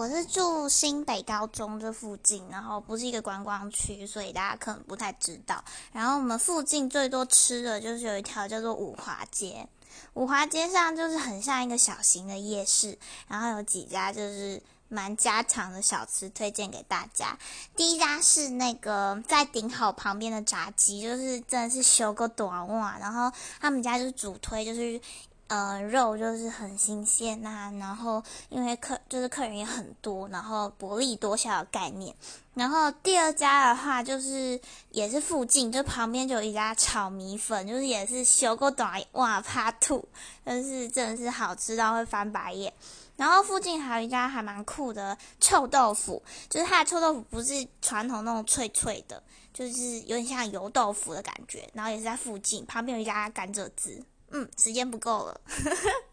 我是住新北高中这附近，然后不是一个观光区，所以大家可能不太知道。然后我们附近最多吃的就是有一条叫做五华街，五华街上就是很像一个小型的夜市，然后有几家就是蛮家常的小吃推荐给大家。第一家是那个在顶好旁边的炸鸡，就是真的是修个短袜，然后他们家就是主推就是。呃，肉就是很新鲜呐，然后因为客就是客人也很多，然后薄利多销的概念。然后第二家的话，就是也是附近，就旁边就有一家炒米粉，就是也是修过短哇怕吐，但是真的是好吃到会翻白眼。然后附近还有一家还蛮酷的臭豆腐，就是它的臭豆腐不是传统那种脆脆的，就是有点像油豆腐的感觉。然后也是在附近，旁边有一家甘蔗汁。嗯，时间不够了。